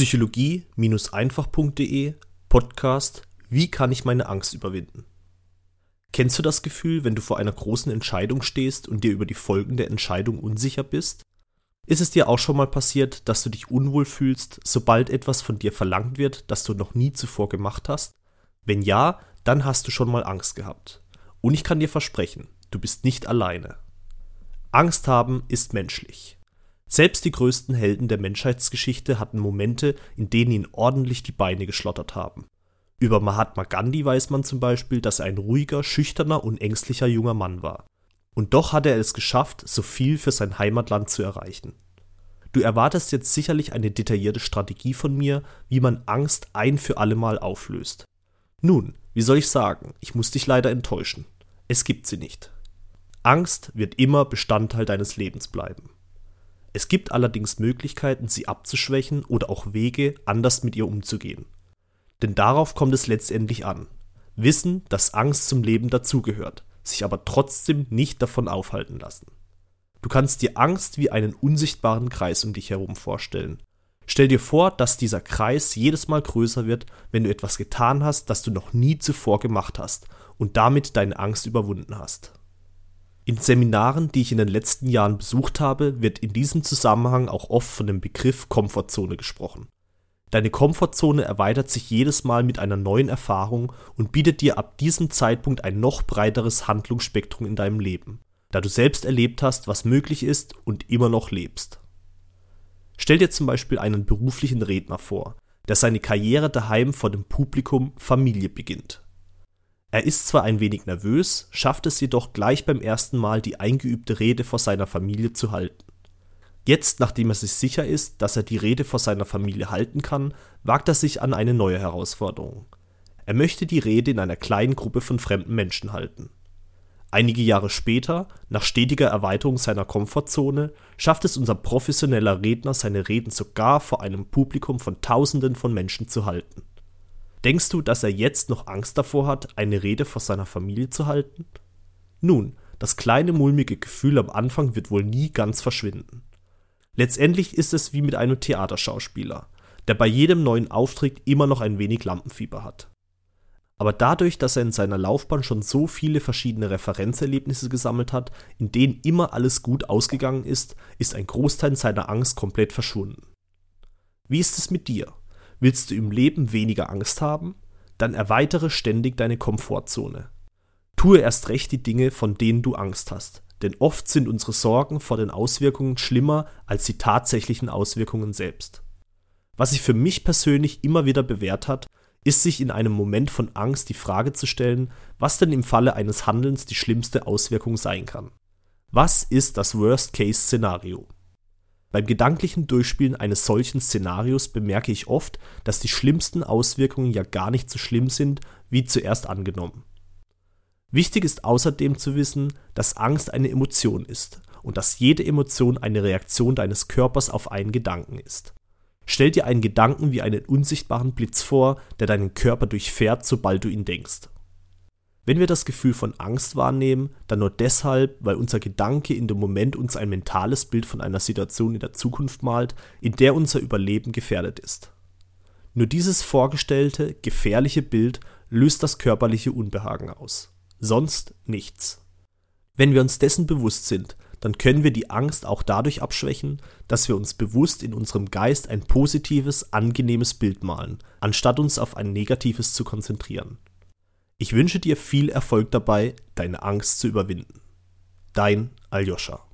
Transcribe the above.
Psychologie-einfach.de Podcast Wie kann ich meine Angst überwinden? Kennst du das Gefühl, wenn du vor einer großen Entscheidung stehst und dir über die Folgen der Entscheidung unsicher bist? Ist es dir auch schon mal passiert, dass du dich unwohl fühlst, sobald etwas von dir verlangt wird, das du noch nie zuvor gemacht hast? Wenn ja, dann hast du schon mal Angst gehabt. Und ich kann dir versprechen, du bist nicht alleine. Angst haben ist menschlich. Selbst die größten Helden der Menschheitsgeschichte hatten Momente, in denen ihnen ordentlich die Beine geschlottert haben. Über Mahatma Gandhi weiß man zum Beispiel, dass er ein ruhiger, schüchterner und ängstlicher junger Mann war. Und doch hat er es geschafft, so viel für sein Heimatland zu erreichen. Du erwartest jetzt sicherlich eine detaillierte Strategie von mir, wie man Angst ein für allemal auflöst. Nun, wie soll ich sagen, ich muss dich leider enttäuschen. Es gibt sie nicht. Angst wird immer Bestandteil deines Lebens bleiben. Es gibt allerdings Möglichkeiten, sie abzuschwächen oder auch Wege, anders mit ihr umzugehen. Denn darauf kommt es letztendlich an. Wissen, dass Angst zum Leben dazugehört, sich aber trotzdem nicht davon aufhalten lassen. Du kannst dir Angst wie einen unsichtbaren Kreis um dich herum vorstellen. Stell dir vor, dass dieser Kreis jedes Mal größer wird, wenn du etwas getan hast, das du noch nie zuvor gemacht hast und damit deine Angst überwunden hast. In Seminaren, die ich in den letzten Jahren besucht habe, wird in diesem Zusammenhang auch oft von dem Begriff Komfortzone gesprochen. Deine Komfortzone erweitert sich jedes Mal mit einer neuen Erfahrung und bietet dir ab diesem Zeitpunkt ein noch breiteres Handlungsspektrum in deinem Leben, da du selbst erlebt hast, was möglich ist und immer noch lebst. Stell dir zum Beispiel einen beruflichen Redner vor, der seine Karriere daheim vor dem Publikum Familie beginnt. Er ist zwar ein wenig nervös, schafft es jedoch gleich beim ersten Mal die eingeübte Rede vor seiner Familie zu halten. Jetzt, nachdem er sich sicher ist, dass er die Rede vor seiner Familie halten kann, wagt er sich an eine neue Herausforderung. Er möchte die Rede in einer kleinen Gruppe von fremden Menschen halten. Einige Jahre später, nach stetiger Erweiterung seiner Komfortzone, schafft es unser professioneller Redner, seine Reden sogar vor einem Publikum von Tausenden von Menschen zu halten. Denkst du, dass er jetzt noch Angst davor hat, eine Rede vor seiner Familie zu halten? Nun, das kleine mulmige Gefühl am Anfang wird wohl nie ganz verschwinden. Letztendlich ist es wie mit einem Theaterschauspieler, der bei jedem neuen Auftritt immer noch ein wenig Lampenfieber hat. Aber dadurch, dass er in seiner Laufbahn schon so viele verschiedene Referenzerlebnisse gesammelt hat, in denen immer alles gut ausgegangen ist, ist ein Großteil seiner Angst komplett verschwunden. Wie ist es mit dir? Willst du im Leben weniger Angst haben? Dann erweitere ständig deine Komfortzone. Tue erst recht die Dinge, von denen du Angst hast, denn oft sind unsere Sorgen vor den Auswirkungen schlimmer als die tatsächlichen Auswirkungen selbst. Was sich für mich persönlich immer wieder bewährt hat, ist sich in einem Moment von Angst die Frage zu stellen, was denn im Falle eines Handelns die schlimmste Auswirkung sein kann. Was ist das Worst-Case-Szenario? Beim gedanklichen Durchspielen eines solchen Szenarios bemerke ich oft, dass die schlimmsten Auswirkungen ja gar nicht so schlimm sind, wie zuerst angenommen. Wichtig ist außerdem zu wissen, dass Angst eine Emotion ist und dass jede Emotion eine Reaktion deines Körpers auf einen Gedanken ist. Stell dir einen Gedanken wie einen unsichtbaren Blitz vor, der deinen Körper durchfährt, sobald du ihn denkst. Wenn wir das Gefühl von Angst wahrnehmen, dann nur deshalb, weil unser Gedanke in dem Moment uns ein mentales Bild von einer Situation in der Zukunft malt, in der unser Überleben gefährdet ist. Nur dieses vorgestellte, gefährliche Bild löst das körperliche Unbehagen aus. Sonst nichts. Wenn wir uns dessen bewusst sind, dann können wir die Angst auch dadurch abschwächen, dass wir uns bewusst in unserem Geist ein positives, angenehmes Bild malen, anstatt uns auf ein negatives zu konzentrieren. Ich wünsche dir viel Erfolg dabei, deine Angst zu überwinden. Dein Aljoscha.